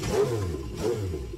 Oh, oh, oh.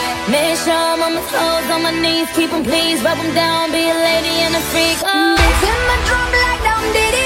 show them on my toes, on my knees, keep them please, rub them down, be a lady and a freak. Oh. in my drum like down, diddy.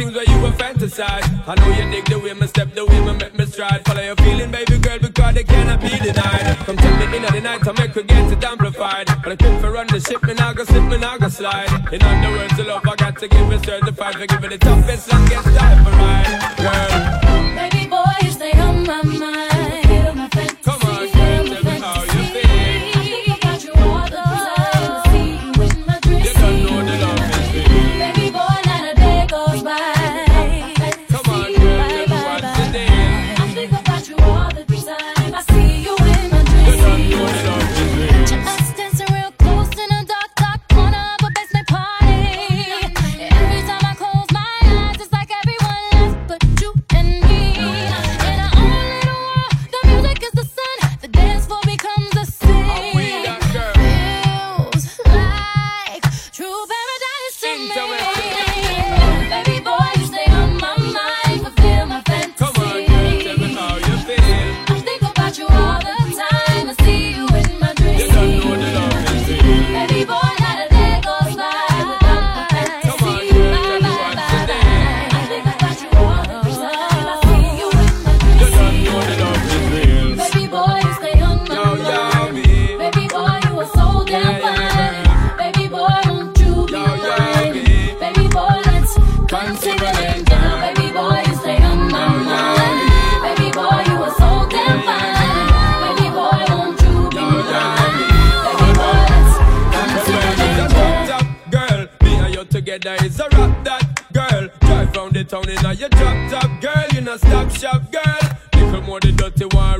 things where you were fantasize. I know you dig the way my step, the way my make me stride. Follow your feeling, baby girl, because they cannot be denied. Come tell me in the night, I make we get it amplified. But I quit for run the ship, and I go slip, and I go slide. In other words, the love I got to give is certified. For giving the toughest, longest time for ride. up, girl. Little more the dirty one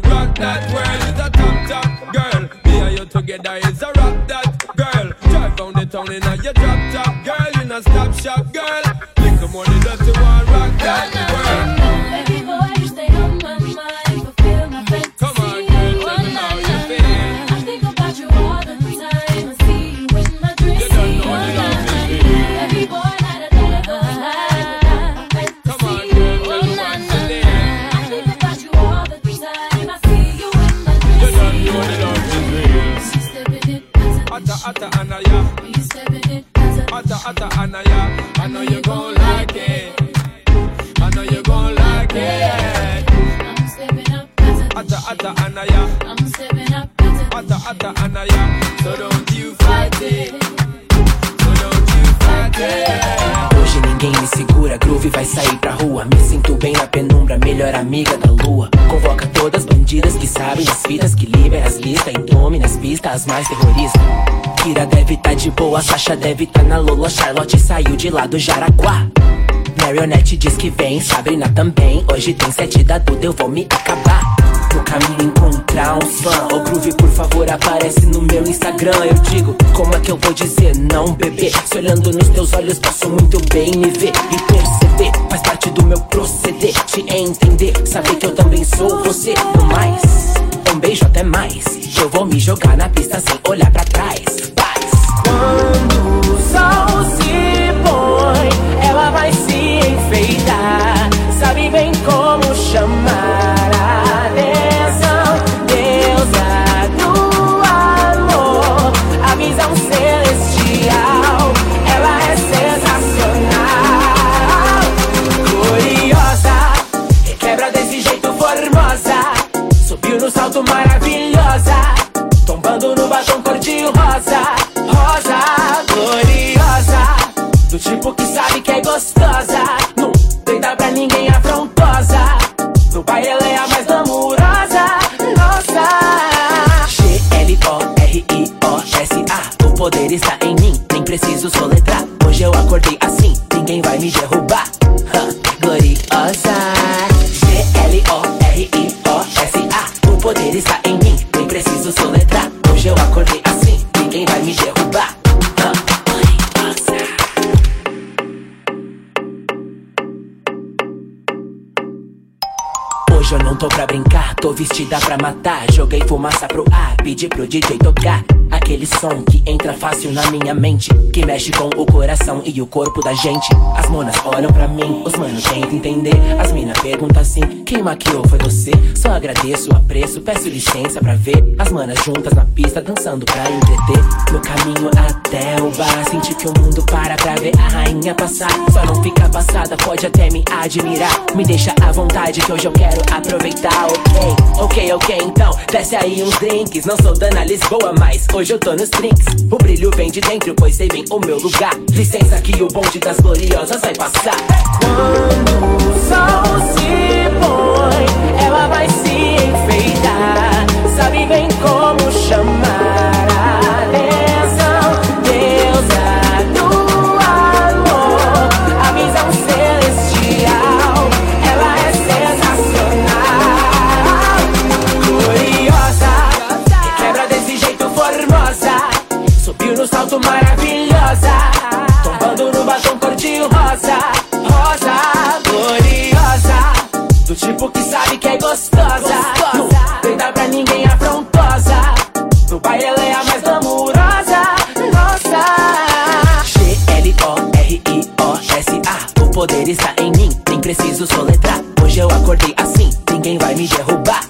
mais terroristas. Kira deve tá de boa, Sasha deve tá na Lola. Charlotte saiu de lá do Jaraguá. Marionette diz que vem, Sabrina também. Hoje tem sete da Duda, eu vou me acabar. No caminho encontrar um fã. Ô Groove, por favor, aparece no meu Instagram. Eu digo, como é que eu vou dizer não, bebê? Se olhando nos teus olhos, posso muito bem me ver e perceber. Faz parte do meu proceder, te entender. Saber que eu também sou você. No mais, um beijo até mais. Eu vou me jogar na pista sem olhar pra trás. Paz. Quando Rosa, vestida pra matar. Joguei fumaça pro ar, pedi pro DJ tocar. Aquele som que entra fácil na minha mente. Que mexe com o coração e o corpo da gente. As monas olham pra mim, os manos tentam entender. As mina perguntam assim: quem maquiou foi você? Só agradeço, apreço, peço licença pra ver. As manas juntas na pista, dançando pra entreter. No caminho até o bar, senti que o mundo para pra ver a rainha passar. Só não fica passada, pode até me admirar. Me deixa à vontade que hoje eu quero aproveitar, ok? Ok, ok, então desce aí uns drinks. Não sou Dana Lisboa, mas hoje eu tô nos drinks. O brilho vem de dentro, pois sei bem o meu lugar. Licença que o bonde das gloriosas vai passar. Quando o sol se põe, ela vai se enfeitar. Sabe bem como chamar Salto maravilhosa. Tombando no batom cor-de-rosa. Rosa, gloriosa. Do tipo que sabe que é gostosa. Não tenta pra ninguém afrontosa. No baile ela é a mais glamurosa. Nossa. G-L-O-R-I-O-S-A. O poder está em mim, nem preciso soletrar. Hoje eu acordei assim, ninguém vai me derrubar.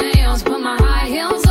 nails, my high heels on.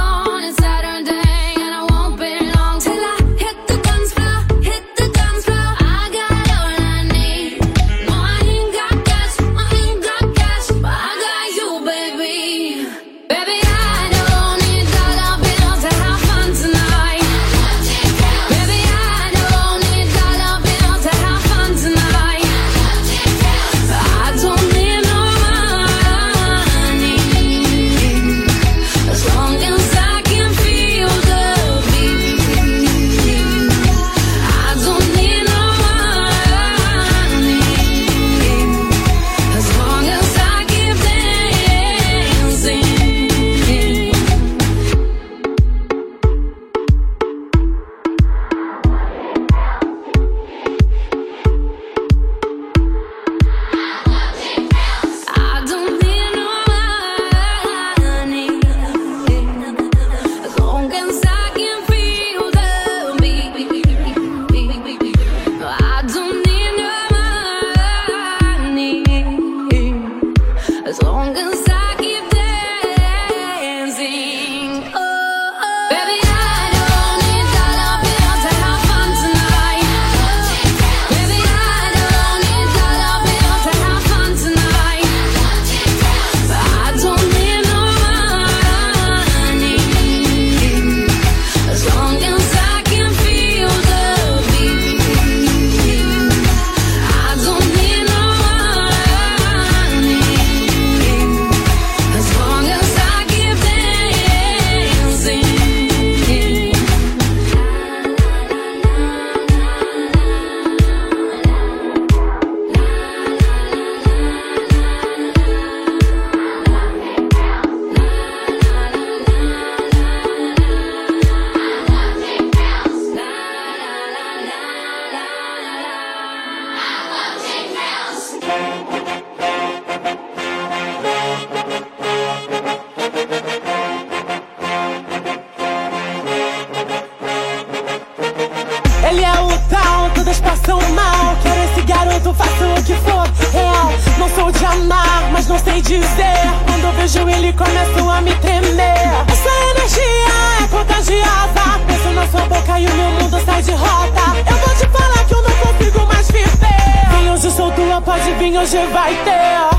e começo a me tremer. Essa energia é contagiosa. Penso na sua boca e o meu mundo sai de rota. Eu vou te falar que eu não consigo mais viver. Vem hoje, sou tua, pode vir, hoje vai ter.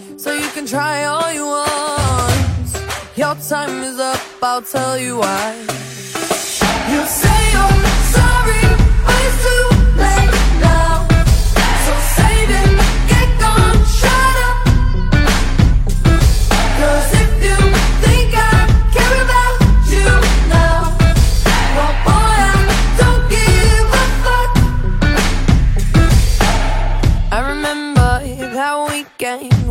So you can try all you want. Your time is up, I'll tell you why. You say you're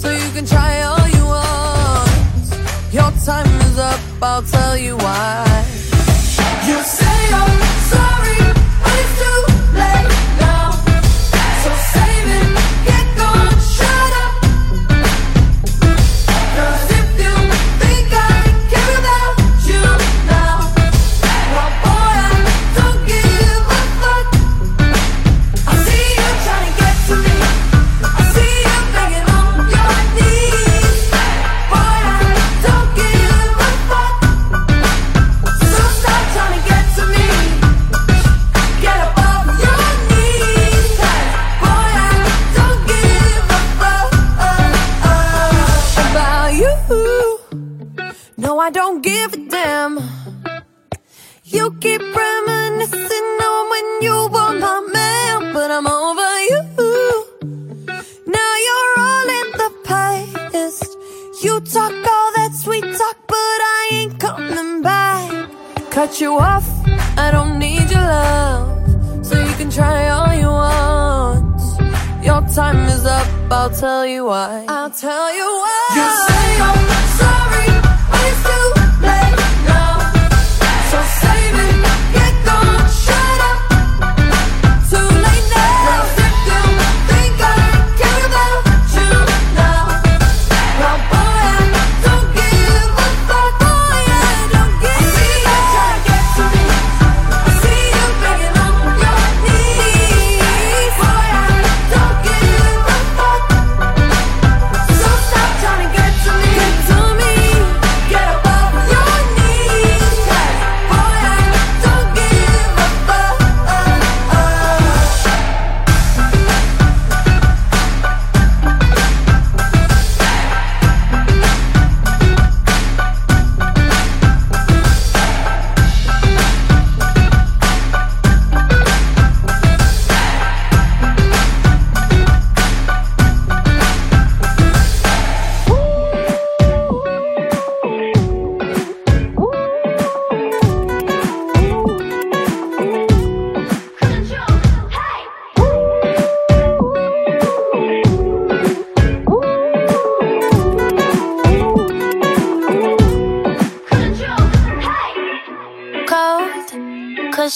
So you can try all you want. Your time is up, I'll tell you why. You say I'm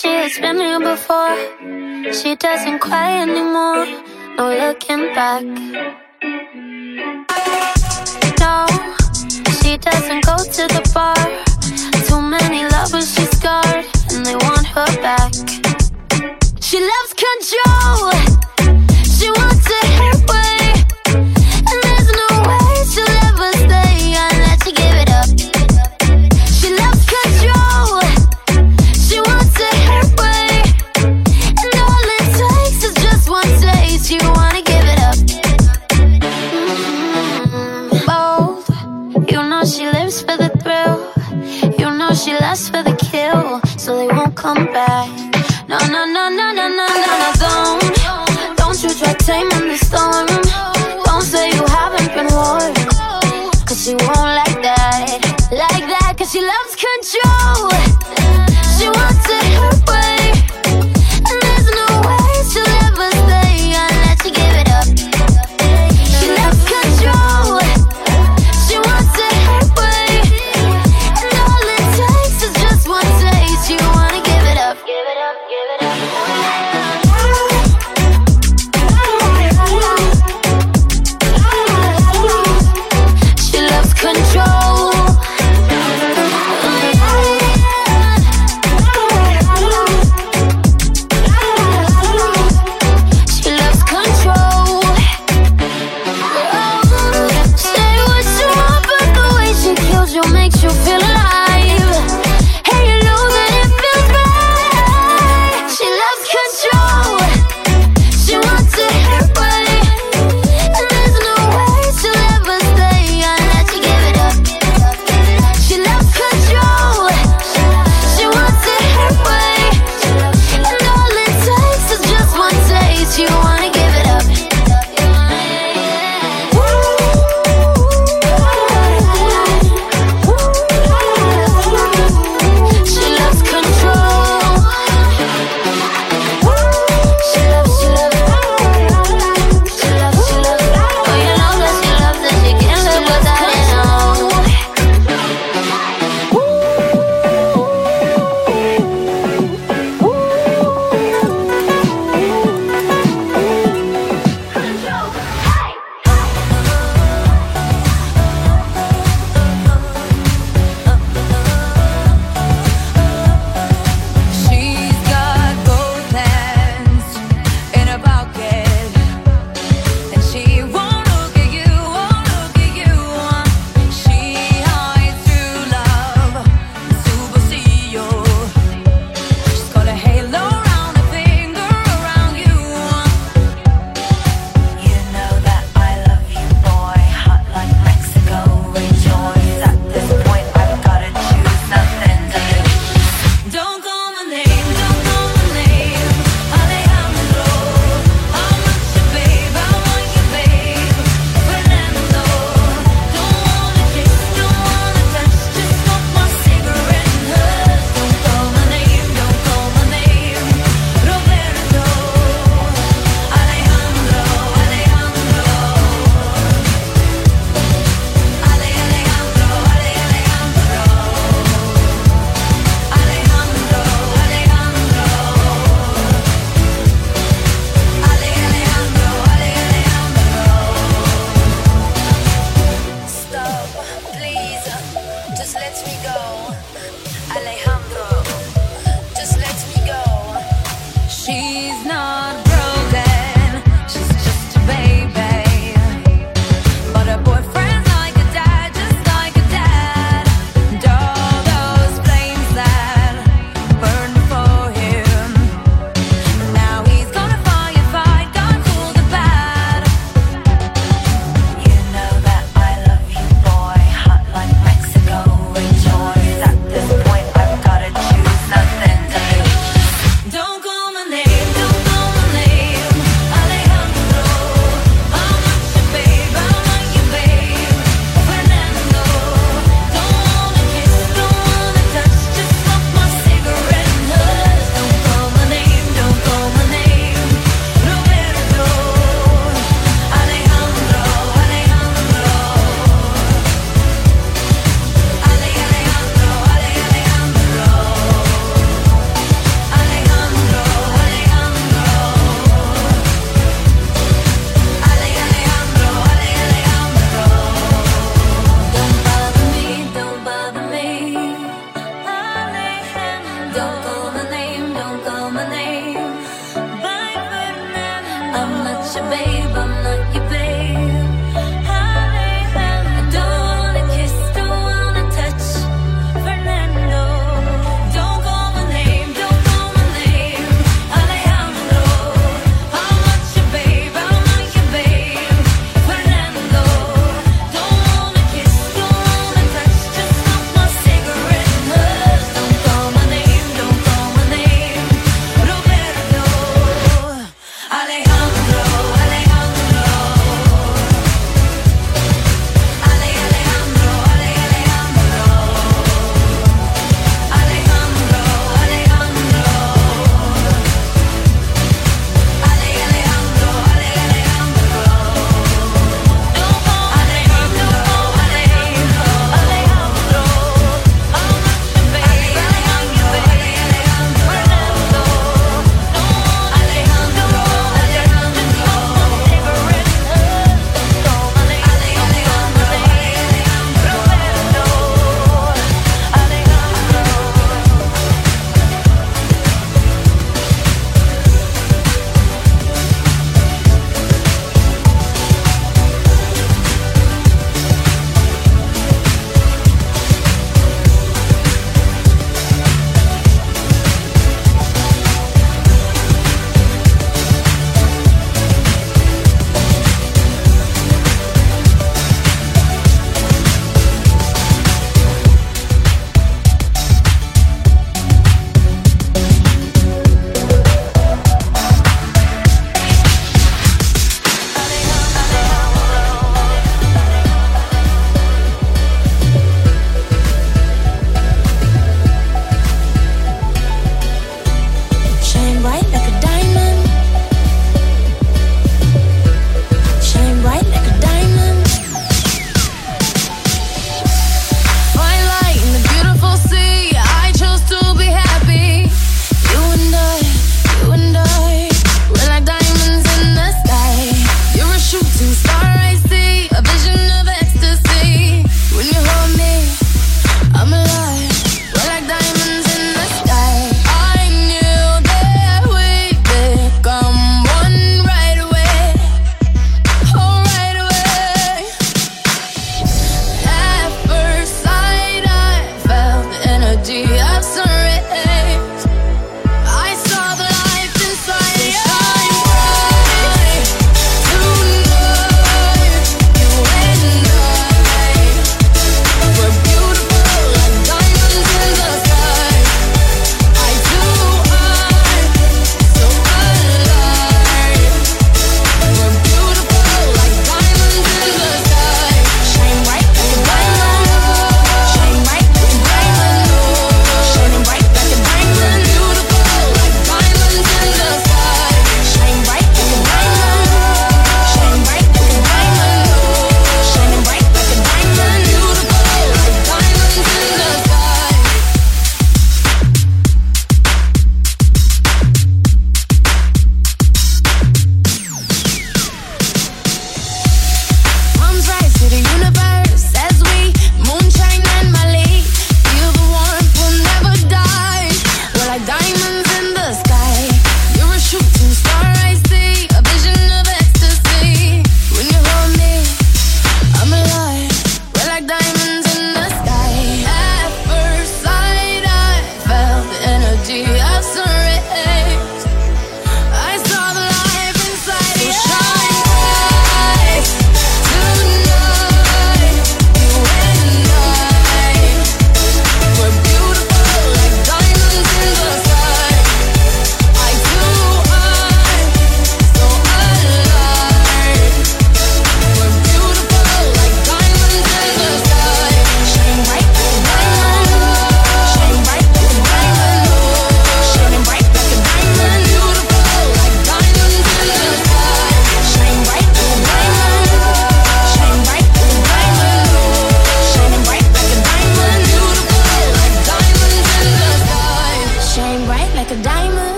She has been here before. She doesn't cry anymore. No looking back. No, she doesn't. come back. No, no, no, no, no, no, no, no, don't. Don't you try taming the storm. Don't say you haven't been warned. Cause she won't like that. Like that, cause she loves control.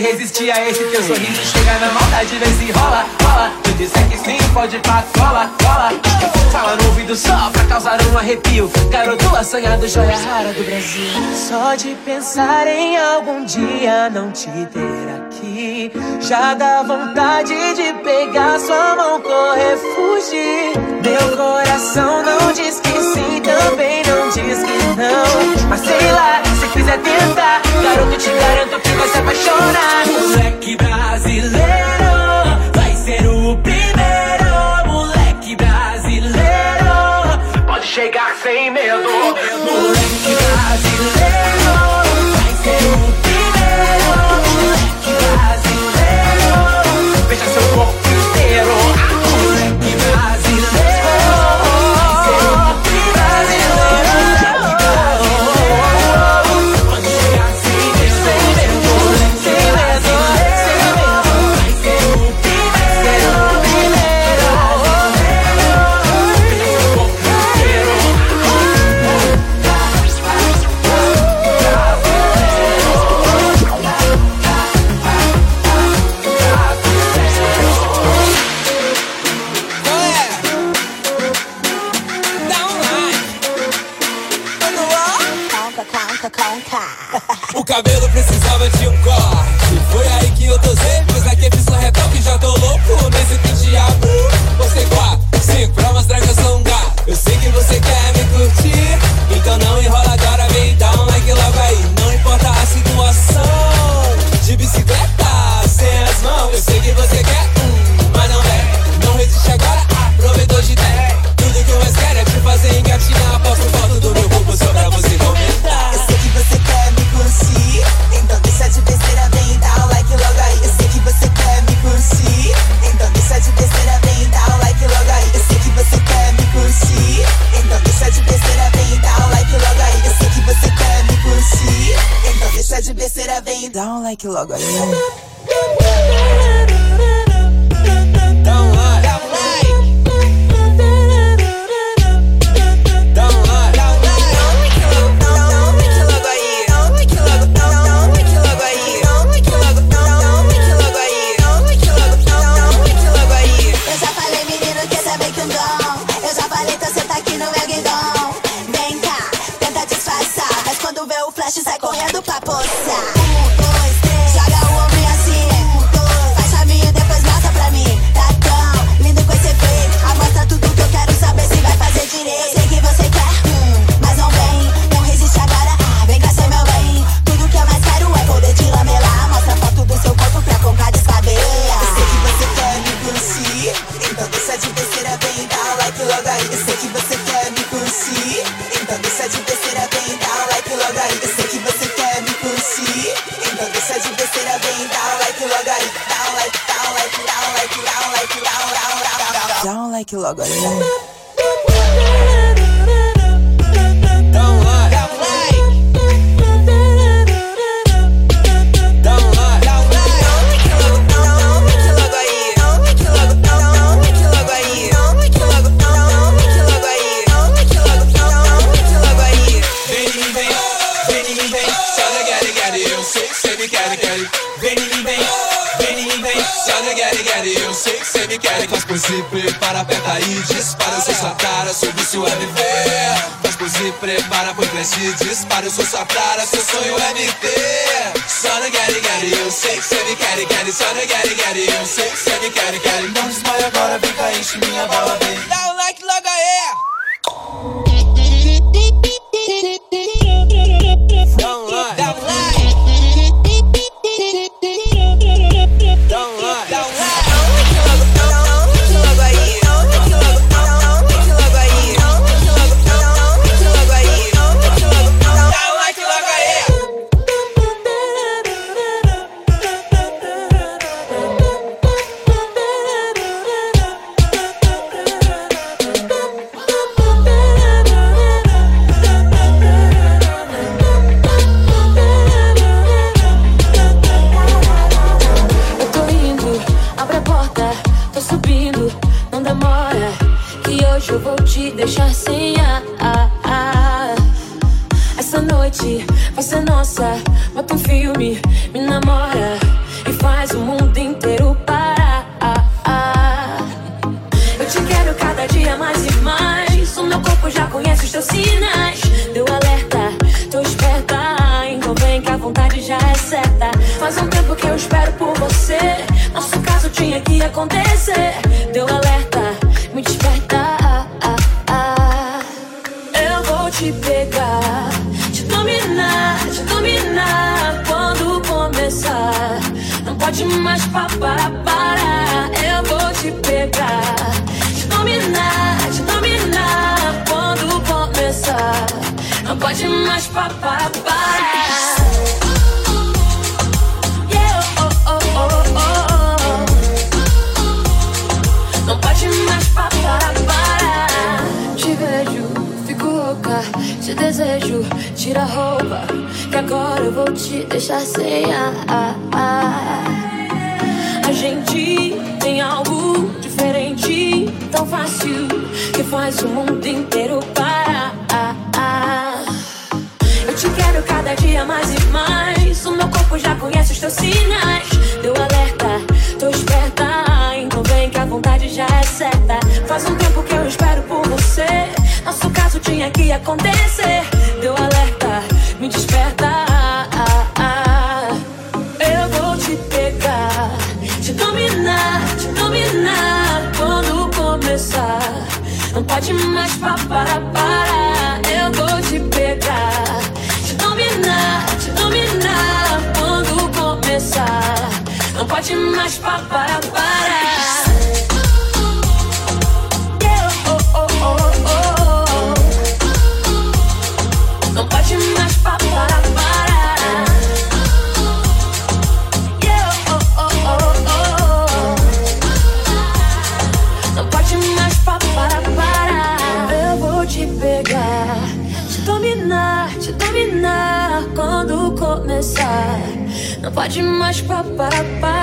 resistir a esse teu sorriso. Chega na maldade, vê se rola, rola. Tu disser que sim, pode pra cola, cola. Fala no ouvido só pra causar um arrepio. Garoto assanhado, joia rara do Brasil. Só de pensar em algum dia não te ter aqui. Já dá vontade de pegar sua mão, correr, fugir. Meu coração não diz que sim, também não diz que não. Mas sei lá quiser tentar, garoto, te garanto que vai se apaixonar. Moleque brasileiro. Me quer, quer. Vem em mim, vem, vem em mim, vem, gare, eu sei que cê me quer. Faz por si, prepara, aperta e dispara, eu sou sua cara, seu vício é me ver. Faz por si, prepara, põe flash dispara, eu sou sua cara, seu sonho é me ter. Na gare gare, eu sei que cê me quer, quer. Na gare gare, eu sei que cê me quer, quer. Não desmaia agora, vem cá, enche minha bola, vem. Dá um like logo aí. Noite vai ser nossa, bota um filme, me namora e faz o mundo inteiro parar. Eu te quero cada dia mais e mais. O meu corpo já conhece os teus sinais. Deu alerta, tô esperta. Então vem que a vontade já é certa. Faz um tempo que eu espero por você. Nosso caso tinha que acontecer. Deu alerta, mais parar, parar. Eu vou te pegar, te dominar, te dominar. Quando começar, não pode mais parar, parar. Oh. Não pode mais parar, parar. Te vejo, fico louca, te desejo, tira a roupa, que agora eu vou te deixar sem ar. Algo diferente, tão fácil, que faz o mundo inteiro parar. Eu te quero cada dia mais e mais. O meu corpo já conhece os teus sinais. Deu alerta, tô esperta. Então vem que a vontade já é certa. Faz um tempo que eu espero por você. Nosso caso tinha que acontecer. Deu alerta, me desperta. Pode mais parar, parar. Eu vou te pegar, te dominar, te dominar. Quando começar, não pode mais parar, parar. Não pode mais parar, parar.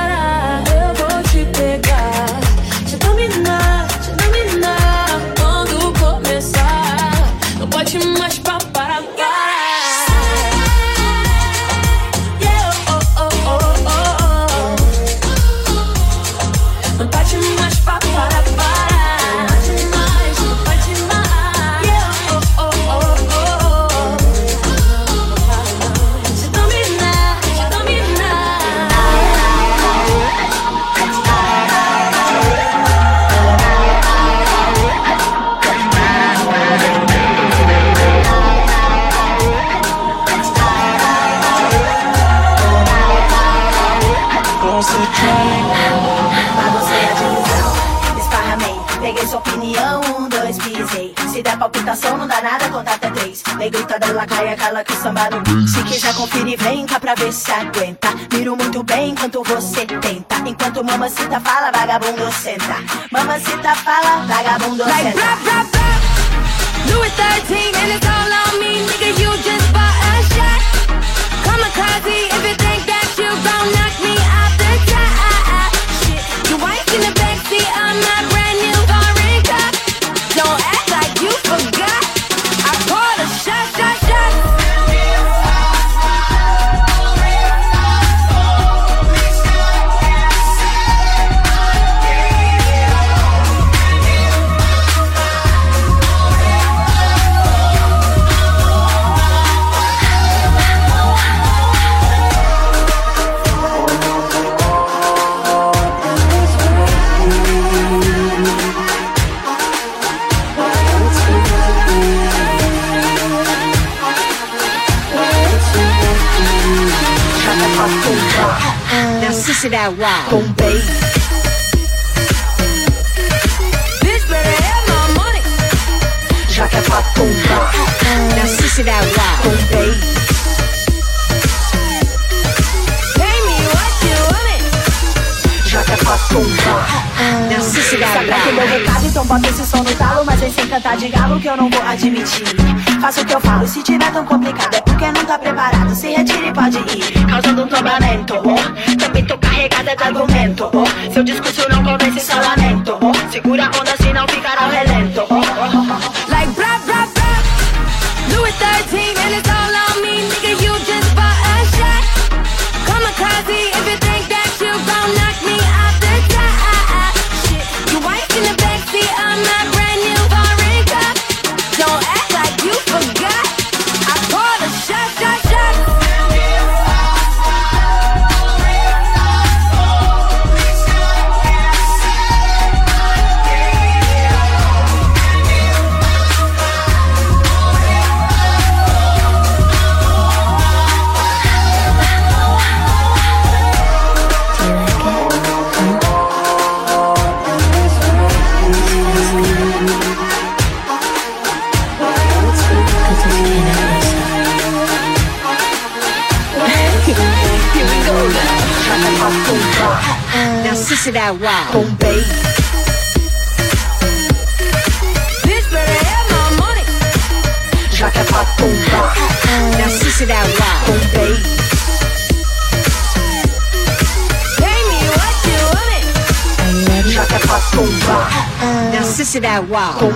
Peguei sua opinião, um, dois, pisei. Se der palpitação, não dá nada, conta até três. Negrita dela cai aquela que samba no beat. Se quiser conferir, vem cá pra ver se aguenta. Miro muito bem enquanto você tenta. Enquanto mamacita fala, vagabundo senta. Mamacita fala, vagabundo Like senta. Louis 13 and it's all on me, nigga. You just bought a shot. Kamikaze, if you think that you gon' knock me off the top. Shit, wife in the backseat of my to that rock. Boom, bass. Now switch it out loud. Boom. That Sabe que meu recado, então bota esse som no talo Mas vem sem cantar de galo que eu não vou admitir Faça o que eu falo, se tiver tão complicado É porque não tá preparado, se retire pode ir Causando um tombamento, oh. Também tô carregada de argumento, oh. Seu discurso não convence, só lamento, oh. Segura a onda, senão ficará ao relento, oh. Like blah blah blah. Louis 13 and it's all on me, wow.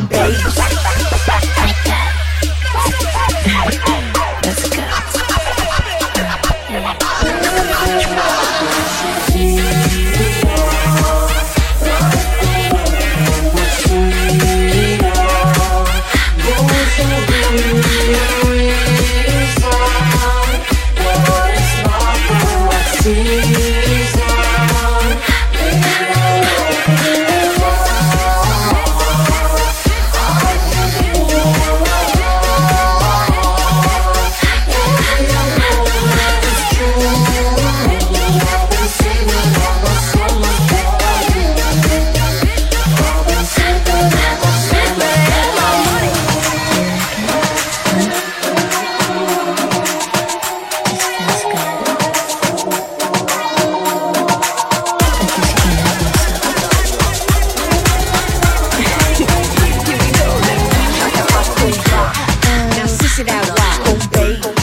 take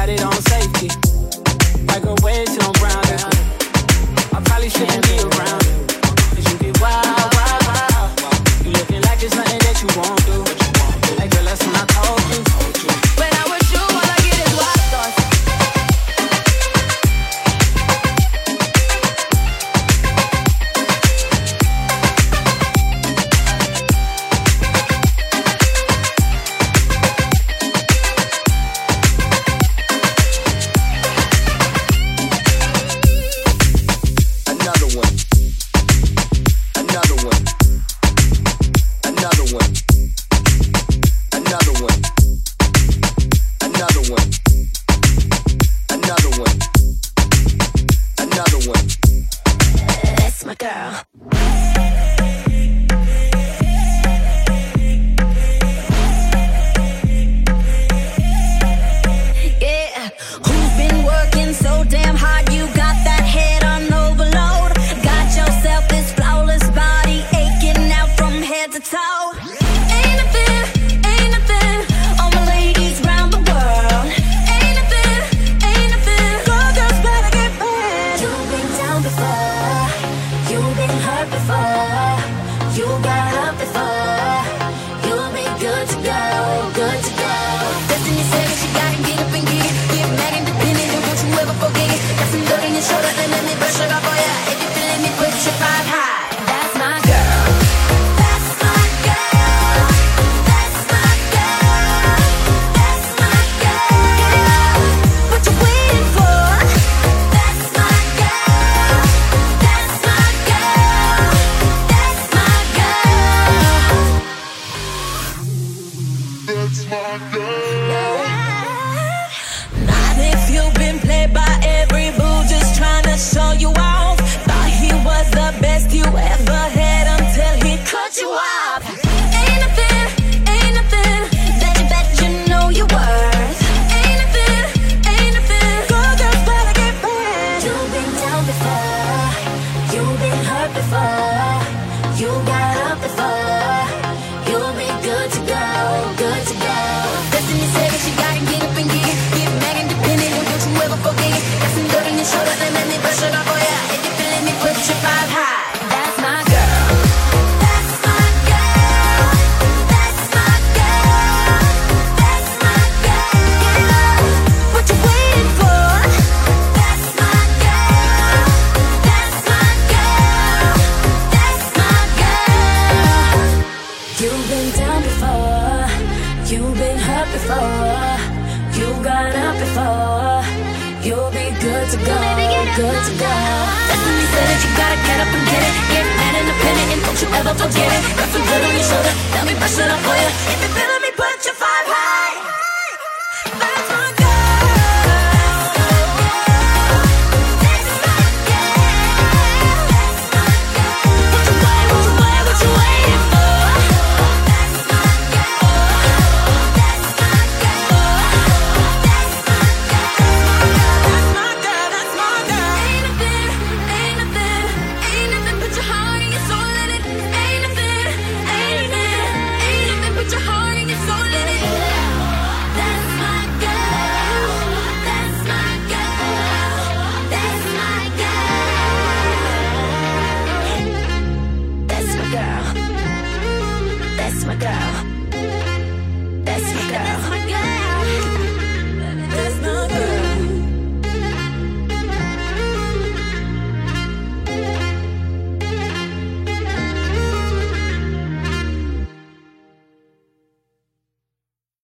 got it on safety. Microwave till I'm brown. I probably shouldn't be